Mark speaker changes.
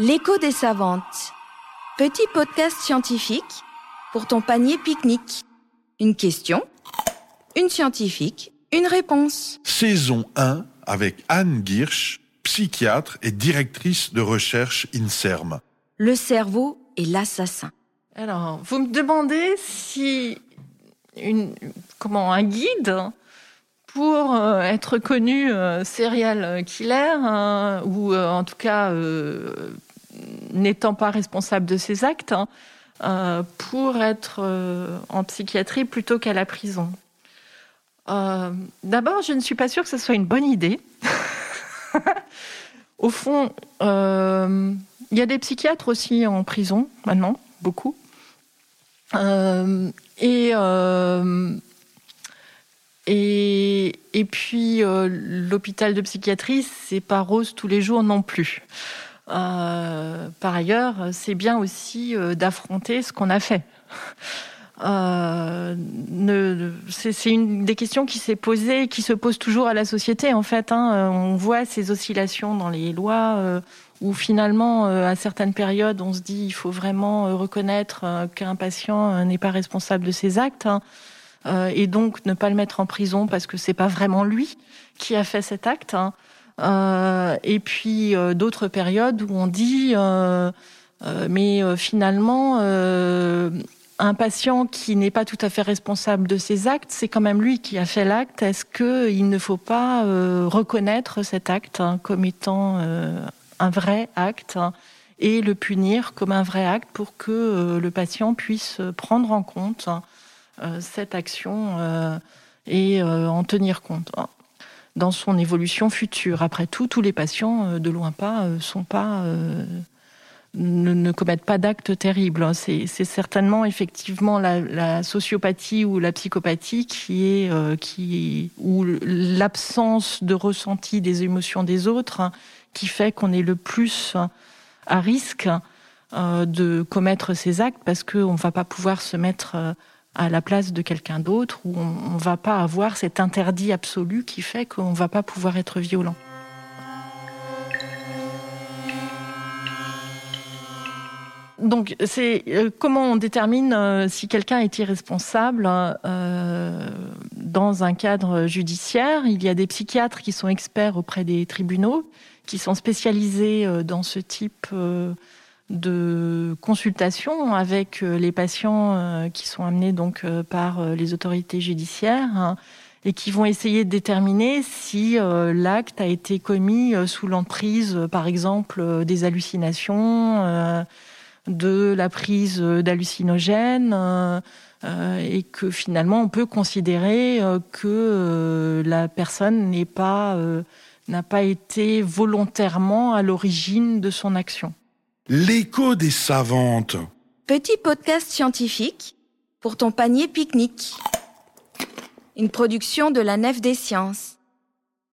Speaker 1: L'écho des savantes. Petit podcast scientifique pour ton panier pique-nique. Une question, une scientifique, une réponse.
Speaker 2: Saison 1 avec Anne Girsch, psychiatre et directrice de recherche INSERM.
Speaker 1: Le cerveau est l'assassin.
Speaker 3: Alors, vous me demandez si une, comment un guide pour euh, être connu euh, serial killer hein, ou euh, en tout cas euh, n'étant pas responsable de ses actes hein, euh, pour être euh, en psychiatrie plutôt qu'à la prison. Euh, D'abord, je ne suis pas sûre que ce soit une bonne idée. Au fond, il y a des psychiatres aussi en prison maintenant, beaucoup. Et, puis, l'hôpital de psychiatrie, c'est pas rose tous les jours non plus. Euh, par ailleurs, c'est bien aussi euh, d'affronter ce qu'on a fait. Euh, c'est une des questions qui s'est posée, qui se pose toujours à la société en fait. hein. Euh, On voit ces oscillations dans les lois euh, où finalement, euh, à certaines périodes, on se dit il faut vraiment reconnaître qu'un patient n'est pas responsable de ses actes hein, et donc ne pas le mettre en prison parce que c'est pas vraiment lui qui a fait cet acte. hein. Euh, et puis euh, d'autres périodes où on dit euh, mais finalement un patient qui n'est pas tout à fait responsable de ses actes, c'est quand même lui qui a fait l'acte. Est-ce que il ne faut pas euh, reconnaître cet acte hein, comme étant euh, un vrai acte hein, et le punir comme un vrai acte pour que le patient puisse prendre en compte hein, cette action et en tenir compte hein, dans son évolution future. Après tout, tous les patients, euh, de loin pas, euh, sont pas euh, ne, commettent pas d'actes terribles. hein. C'est certainement effectivement la, sociopathie ou la psychopathie qui est euh, qui ou l'absence de ressenti des émotions des autres hein, qui fait qu'on est le plus à risque euh, de commettre ces actes parce qu'on ne va pas pouvoir se mettre à la place de quelqu'un d'autre ou on ne va pas avoir cet interdit absolu qui fait qu'on ne va pas pouvoir être violent. Donc, c'est euh, comment on détermine euh, si quelqu'un est irresponsable euh, dans un cadre judiciaire? Il y a des psychiatres qui sont experts auprès des tribunaux, qui sont spécialisés dans ce type de consultation avec euh, les patients euh, qui sont amenés donc euh, par les autorités judiciaires hein, et qui vont essayer de déterminer si l'acte a été commis sous l'emprise, par exemple, des hallucinations. de la prise d'hallucinogènes et que finalement on peut considérer que la personne n'est pas n'a pas été volontairement à l'origine de son action.
Speaker 2: L'écho des savantes.
Speaker 1: Petit podcast scientifique pour ton panier pique-nique. Une production de la Nef des Sciences.